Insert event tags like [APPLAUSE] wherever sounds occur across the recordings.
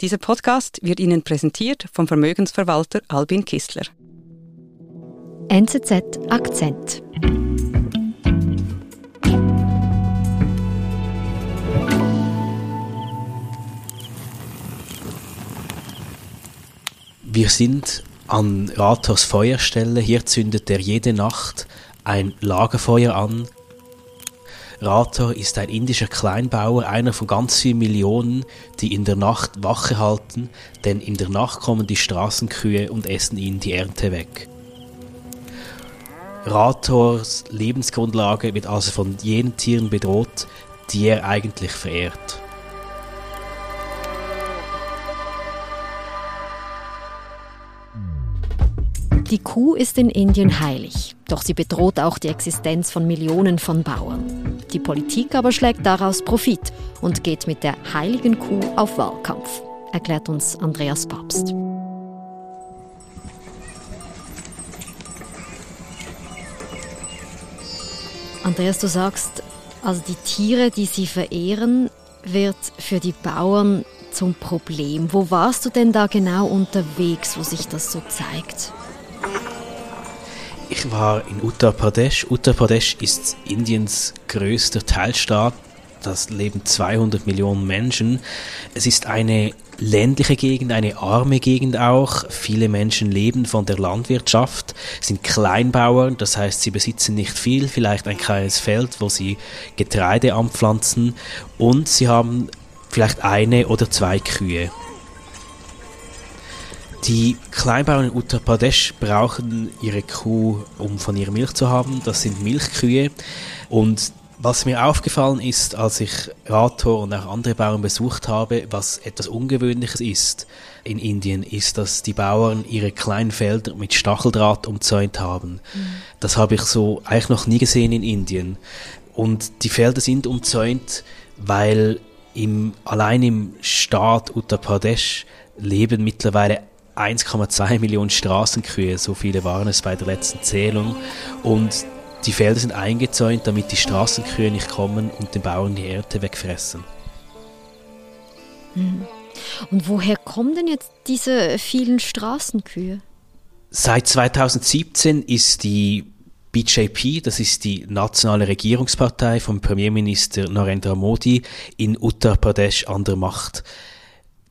Dieser Podcast wird Ihnen präsentiert vom Vermögensverwalter Albin Kistler. NZZ Akzent. Wir sind an Rathors Feuerstelle. Hier zündet er jede Nacht ein Lagerfeuer an, Rathor ist ein indischer Kleinbauer, einer von ganz vielen Millionen, die in der Nacht Wache halten, denn in der Nacht kommen die Straßenkühe und essen ihnen die Ernte weg. Rathors Lebensgrundlage wird also von jenen Tieren bedroht, die er eigentlich verehrt. Die Kuh ist in Indien heilig, doch sie bedroht auch die Existenz von Millionen von Bauern. Die Politik aber schlägt daraus Profit und geht mit der heiligen Kuh auf Wahlkampf, erklärt uns Andreas Papst. Andreas, du sagst, also die Tiere, die sie verehren, wird für die Bauern zum Problem. Wo warst du denn da genau unterwegs, wo sich das so zeigt? Ich war in Uttar Pradesh. Uttar Pradesh ist Indiens größter Teilstaat. Das leben 200 Millionen Menschen. Es ist eine ländliche Gegend, eine arme Gegend auch. Viele Menschen leben von der Landwirtschaft, sind Kleinbauern, das heißt, sie besitzen nicht viel, vielleicht ein kleines Feld, wo sie Getreide anpflanzen und sie haben vielleicht eine oder zwei Kühe. Die Kleinbauern in Uttar Pradesh brauchen ihre Kuh, um von ihrer Milch zu haben. Das sind Milchkühe. Und was mir aufgefallen ist, als ich Rathor und auch andere Bauern besucht habe, was etwas Ungewöhnliches ist in Indien, ist, dass die Bauern ihre kleinen Felder mit Stacheldraht umzäunt haben. Mhm. Das habe ich so eigentlich noch nie gesehen in Indien. Und die Felder sind umzäunt, weil im, allein im Staat Uttar Pradesh leben mittlerweile 1,2 Millionen Straßenkühe, so viele waren es bei der letzten Zählung. Und die Felder sind eingezäunt, damit die Straßenkühe nicht kommen und den Bauern die Ernte wegfressen. Hm. Und woher kommen denn jetzt diese vielen Straßenkühe? Seit 2017 ist die BJP, das ist die nationale Regierungspartei vom Premierminister Narendra Modi in Uttar Pradesh an der Macht.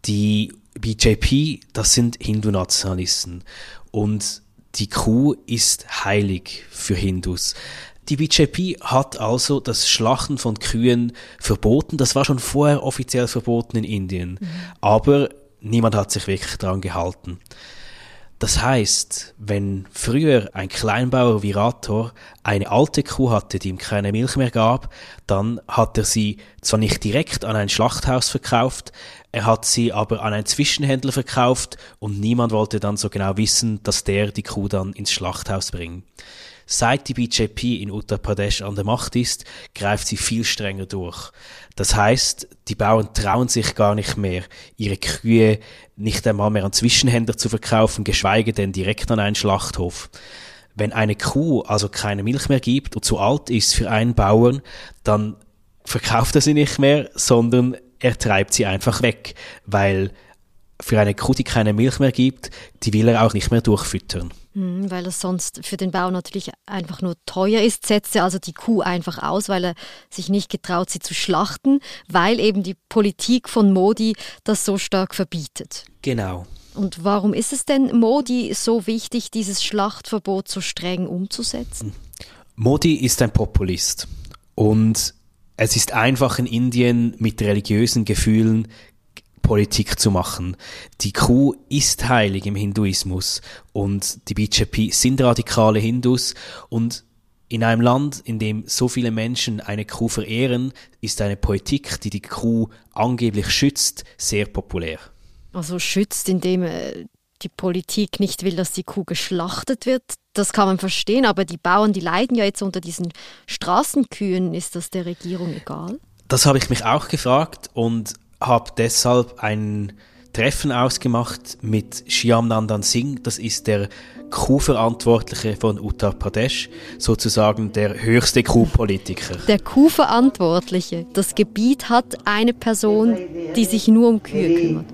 Die BJP, das sind Hindu-Nationalisten und die Kuh ist heilig für Hindus. Die BJP hat also das Schlachten von Kühen verboten. Das war schon vorher offiziell verboten in Indien. Mhm. Aber niemand hat sich wirklich daran gehalten. Das heißt, wenn früher ein Kleinbauer wie Rator eine alte Kuh hatte, die ihm keine Milch mehr gab, dann hat er sie zwar nicht direkt an ein Schlachthaus verkauft, er hat sie aber an einen Zwischenhändler verkauft und niemand wollte dann so genau wissen, dass der die Kuh dann ins Schlachthaus bringt. Seit die BJP in Uttar Pradesh an der Macht ist, greift sie viel strenger durch. Das heißt, die Bauern trauen sich gar nicht mehr, ihre Kühe nicht einmal mehr an Zwischenhändler zu verkaufen, geschweige denn direkt an einen Schlachthof. Wenn eine Kuh also keine Milch mehr gibt und zu alt ist für einen Bauern, dann verkauft er sie nicht mehr, sondern er treibt sie einfach weg, weil für eine Kuh, die keine Milch mehr gibt, die will er auch nicht mehr durchfüttern. Hm, weil es sonst für den Bauer natürlich einfach nur teuer ist, setzt er also die Kuh einfach aus, weil er sich nicht getraut, sie zu schlachten, weil eben die Politik von Modi das so stark verbietet. Genau. Und warum ist es denn Modi so wichtig, dieses Schlachtverbot so streng umzusetzen? Modi ist ein Populist und es ist einfach in Indien mit religiösen Gefühlen Politik zu machen. Die Kuh ist heilig im Hinduismus und die BJP sind radikale Hindus und in einem Land, in dem so viele Menschen eine Kuh verehren, ist eine Politik, die die Kuh angeblich schützt, sehr populär. Also schützt, indem äh, die Politik nicht will, dass die Kuh geschlachtet wird. Das kann man verstehen, aber die Bauern, die leiden ja jetzt unter diesen Straßenkühen. Ist das der Regierung egal? Das habe ich mich auch gefragt und habe deshalb ein Treffen ausgemacht mit Shyam Nandan Singh. Das ist der Kuhverantwortliche von Uttar Pradesh, sozusagen der höchste Kuhpolitiker. Der Kuhverantwortliche. Das Gebiet hat eine Person, die sich nur um Kühe kümmert.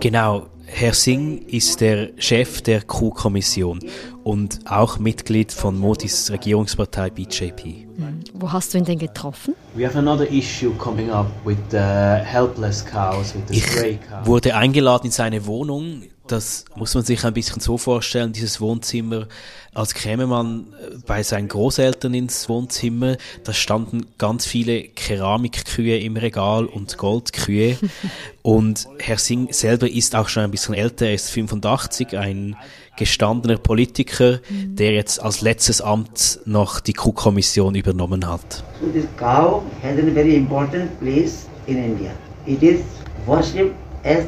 Genau, Herr Singh ist der Chef der Q-Kommission und auch Mitglied von Modis Regierungspartei BJP. Wo hast du ihn denn getroffen? We have another issue coming up with the helpless cows, with the stray cows. Ich wurde eingeladen in seine Wohnung das muss man sich ein bisschen so vorstellen, dieses Wohnzimmer, als käme man äh, bei seinen Großeltern ins Wohnzimmer, da standen ganz viele Keramikkühe im Regal und Goldkühe. [LAUGHS] und Herr Singh selber ist auch schon ein bisschen älter, er ist 85, ein gestandener Politiker, der jetzt als letztes Amt noch die Kuh-Kommission übernommen hat. So this cow has a very important place in India. It is worshipped as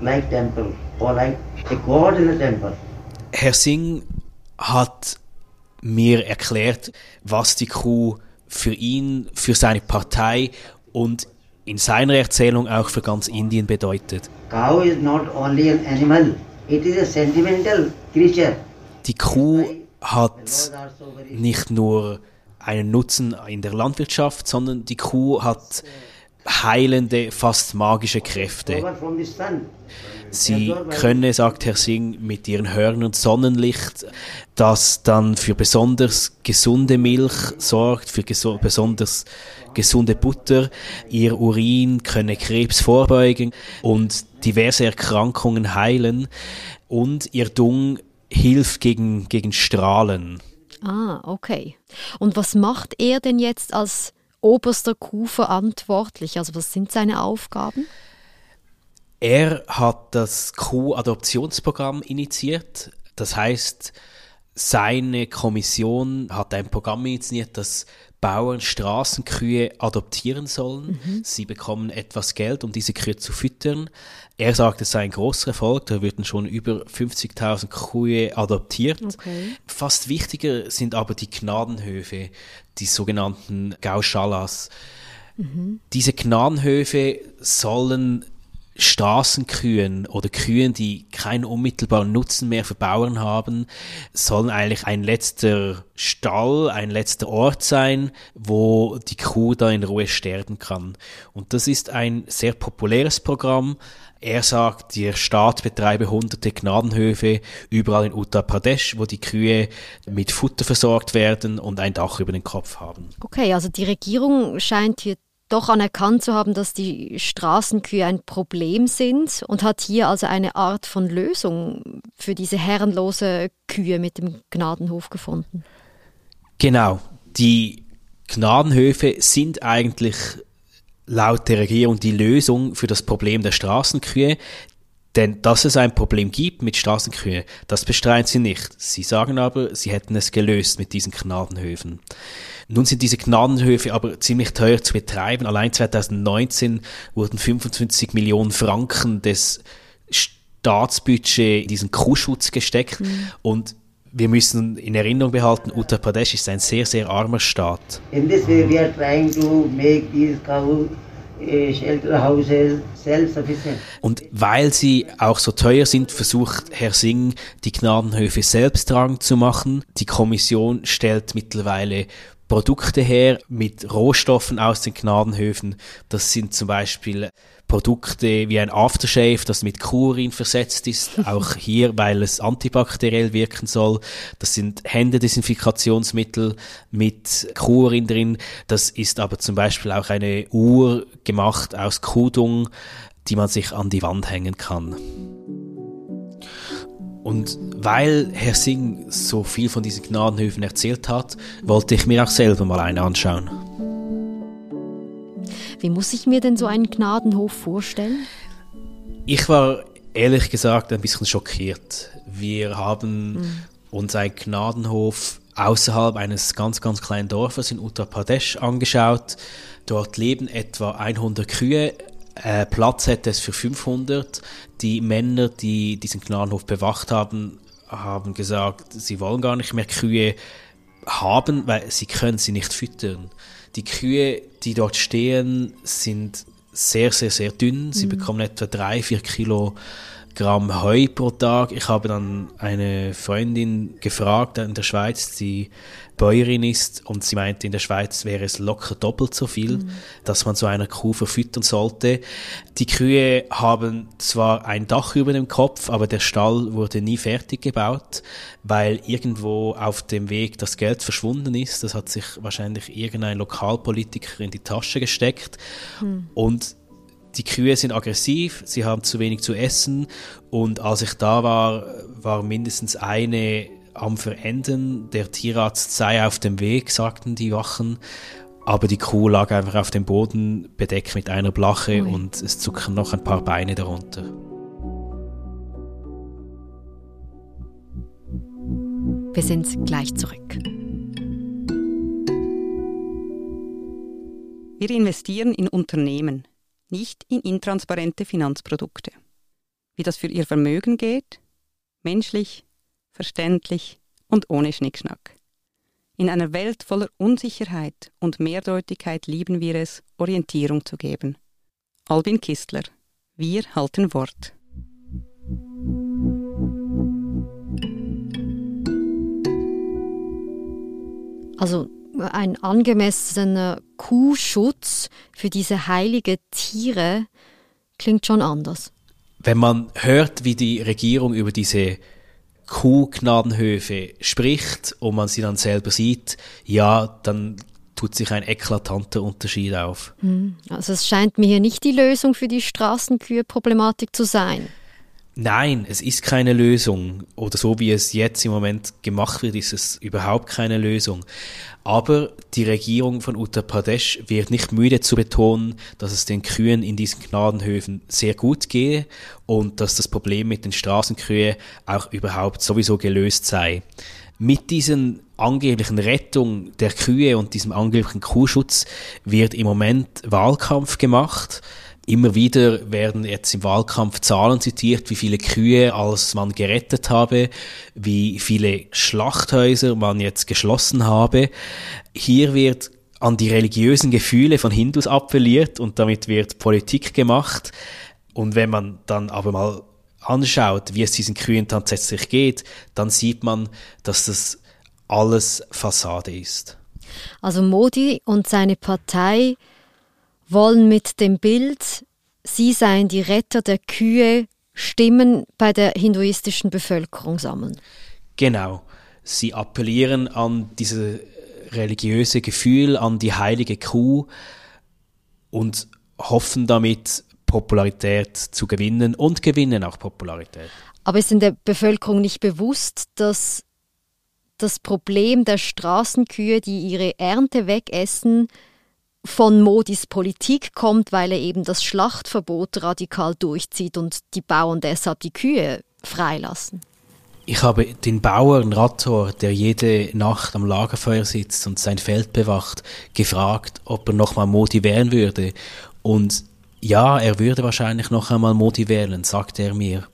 like temple or like a god in a temple. Herr Singh hat mir erklärt, was die Kuh für ihn, für seine Partei und in seiner Erzählung auch für ganz Indien bedeutet. Cow is not only an animal, it is a sentimental creature. Die Kuh hat nicht nur einen Nutzen in der Landwirtschaft, sondern die Kuh hat heilende, fast magische Kräfte. Sie könne, sagt Herr Singh, mit ihren Hörnern Sonnenlicht, das dann für besonders gesunde Milch sorgt, für geso besonders gesunde Butter. Ihr Urin könne Krebs vorbeugen und diverse Erkrankungen heilen. Und ihr Dung hilft gegen, gegen Strahlen. Ah, okay. Und was macht er denn jetzt als oberster Kuh verantwortlich? Also was sind seine Aufgaben? Er hat das Kuh-Adoptionsprogramm initiiert. Das heißt, seine Kommission hat ein Programm initiiert, das Bauern Straßenkühe adoptieren sollen. Mhm. Sie bekommen etwas Geld, um diese Kühe zu füttern. Er sagt, es sei ein großer Erfolg. Da würden schon über 50.000 Kühe adoptiert. Okay. Fast wichtiger sind aber die Gnadenhöfe, die sogenannten Gauschalas. Mhm. Diese Gnadenhöfe sollen Straßenkühen oder Kühen, die keinen unmittelbaren Nutzen mehr für Bauern haben, sollen eigentlich ein letzter Stall, ein letzter Ort sein, wo die Kuh da in Ruhe sterben kann. Und das ist ein sehr populäres Programm. Er sagt, der Staat betreibe hunderte Gnadenhöfe überall in Uttar Pradesh, wo die Kühe mit Futter versorgt werden und ein Dach über den Kopf haben. Okay, also die Regierung scheint hier doch anerkannt zu haben, dass die Straßenkühe ein Problem sind und hat hier also eine Art von Lösung für diese herrenlose Kühe mit dem Gnadenhof gefunden. Genau, die Gnadenhöfe sind eigentlich laut der Regierung die Lösung für das Problem der Straßenkühe. Denn dass es ein Problem gibt mit Straßenkühe, das bestreiten sie nicht. Sie sagen aber, sie hätten es gelöst mit diesen Gnadenhöfen. Nun sind diese Gnadenhöfe aber ziemlich teuer zu betreiben. Allein 2019 wurden 25 Millionen Franken des Staatsbudget in diesen Kuhschutz gesteckt mhm. und wir müssen in Erinnerung behalten, Uttar Pradesh ist ein sehr, sehr armer Staat. In this way we are trying to make these cows und weil sie auch so teuer sind, versucht Herr Singh, die Gnadenhöfe selbst tragen zu machen. Die Kommission stellt mittlerweile Produkte her mit Rohstoffen aus den Gnadenhöfen. Das sind zum Beispiel Produkte wie ein Aftershave, das mit Kurin versetzt ist, [LAUGHS] auch hier, weil es antibakteriell wirken soll. Das sind Händedesinfikationsmittel mit Kurin drin. Das ist aber zum Beispiel auch eine Uhr gemacht aus Kudung, die man sich an die Wand hängen kann. Und weil Herr Singh so viel von diesen Gnadenhöfen erzählt hat, wollte ich mir auch selber mal einen anschauen. Wie muss ich mir denn so einen Gnadenhof vorstellen? Ich war ehrlich gesagt ein bisschen schockiert. Wir haben mhm. uns einen Gnadenhof außerhalb eines ganz, ganz kleinen Dorfes in Uttar Pradesh angeschaut. Dort leben etwa 100 Kühe. Äh, Platz hätte es für 500. Die Männer, die diesen Gnadenhof bewacht haben, haben gesagt, sie wollen gar nicht mehr Kühe haben, weil sie können sie nicht füttern. Die Kühe, die dort stehen, sind sehr, sehr, sehr dünn. Sie mhm. bekommen etwa drei, vier Kilo Gramm Heu pro Tag. Ich habe dann eine Freundin gefragt in der Schweiz, die Bäuerin ist und sie meinte, in der Schweiz wäre es locker doppelt so viel, mhm. dass man so einer Kuh verfüttern sollte. Die Kühe haben zwar ein Dach über dem Kopf, aber der Stall wurde nie fertig gebaut, weil irgendwo auf dem Weg das Geld verschwunden ist. Das hat sich wahrscheinlich irgendein Lokalpolitiker in die Tasche gesteckt mhm. und die Kühe sind aggressiv, sie haben zu wenig zu essen und als ich da war, war mindestens eine am Verenden. Der Tierarzt sei auf dem Weg, sagten die Wachen. Aber die Kuh lag einfach auf dem Boden, bedeckt mit einer Blache Ui. und es zuckten noch ein paar Beine darunter. Wir sind gleich zurück. Wir investieren in Unternehmen, nicht in intransparente Finanzprodukte. Wie das für ihr Vermögen geht? Menschlich, verständlich und ohne Schnickschnack. In einer Welt voller Unsicherheit und Mehrdeutigkeit lieben wir es, Orientierung zu geben. Albin Kistler. Wir halten Wort. Also ein angemessener Kuhschutz für diese heilige Tiere klingt schon anders. Wenn man hört, wie die Regierung über diese Kuhgnadenhöfe spricht und man sie dann selber sieht, ja, dann tut sich ein eklatanter Unterschied auf. Hm. Also es scheint mir hier nicht die Lösung für die Straßenkühe-Problematik zu sein. Nein, es ist keine Lösung. Oder so wie es jetzt im Moment gemacht wird, ist es überhaupt keine Lösung. Aber die Regierung von Uttar Pradesh wird nicht müde zu betonen, dass es den Kühen in diesen Gnadenhöfen sehr gut gehe und dass das Problem mit den Straßenkühen auch überhaupt sowieso gelöst sei. Mit diesen angeblichen Rettung der Kühe und diesem angeblichen Kuhschutz wird im Moment Wahlkampf gemacht. Immer wieder werden jetzt im Wahlkampf Zahlen zitiert, wie viele Kühe als man gerettet habe, wie viele Schlachthäuser man jetzt geschlossen habe. Hier wird an die religiösen Gefühle von Hindus appelliert und damit wird Politik gemacht. Und wenn man dann aber mal anschaut, wie es diesen Kühen tatsächlich geht, dann sieht man, dass das alles Fassade ist. Also Modi und seine Partei wollen mit dem Bild, sie seien die Retter der Kühe, Stimmen bei der hinduistischen Bevölkerung sammeln. Genau. Sie appellieren an dieses religiöse Gefühl, an die heilige Kuh und hoffen damit, Popularität zu gewinnen und gewinnen auch Popularität. Aber ist in der Bevölkerung nicht bewusst, dass das Problem der Straßenkühe, die ihre Ernte wegessen, von Modis Politik kommt, weil er eben das Schlachtverbot radikal durchzieht und die Bauern deshalb die Kühe freilassen. Ich habe den Bauern Rattor, der jede Nacht am Lagerfeuer sitzt und sein Feld bewacht, gefragt, ob er nochmal Modi wählen würde. Und ja, er würde wahrscheinlich noch einmal Modi wählen, sagte er mir.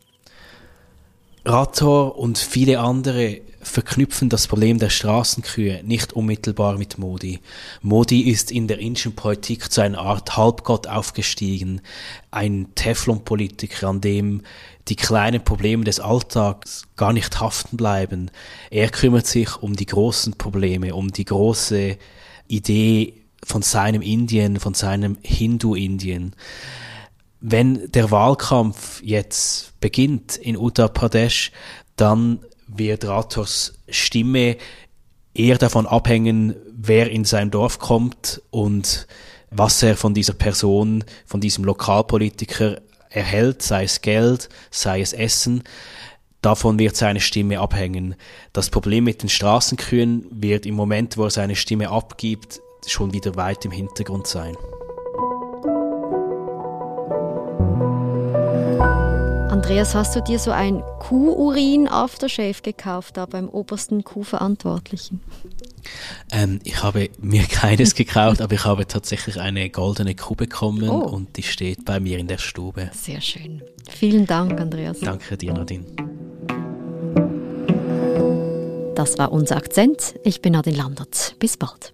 Rattor und viele andere verknüpfen das Problem der Straßenkühe nicht unmittelbar mit Modi. Modi ist in der indischen Politik zu einer Art Halbgott aufgestiegen, ein Teflon-Politiker, an dem die kleinen Probleme des Alltags gar nicht haften bleiben. Er kümmert sich um die großen Probleme, um die große Idee von seinem Indien, von seinem Hindu-Indien. Wenn der Wahlkampf jetzt beginnt in Uttar Pradesh, dann wird Rators Stimme eher davon abhängen, wer in sein Dorf kommt und was er von dieser Person, von diesem Lokalpolitiker erhält, sei es Geld, sei es Essen. Davon wird seine Stimme abhängen. Das Problem mit den Straßenkühen wird im Moment, wo er seine Stimme abgibt, schon wieder weit im Hintergrund sein. Andreas, hast du dir so ein Kuhurin-Aftershave gekauft, da beim obersten Kuhverantwortlichen? Ähm, ich habe mir [LAUGHS] keines gekauft, aber ich habe tatsächlich eine goldene Kuh bekommen oh. und die steht bei mir in der Stube. Sehr schön. Vielen Dank, Andreas. Danke dir, Nadine. Das war unser Akzent. Ich bin Nadine Landert. Bis bald.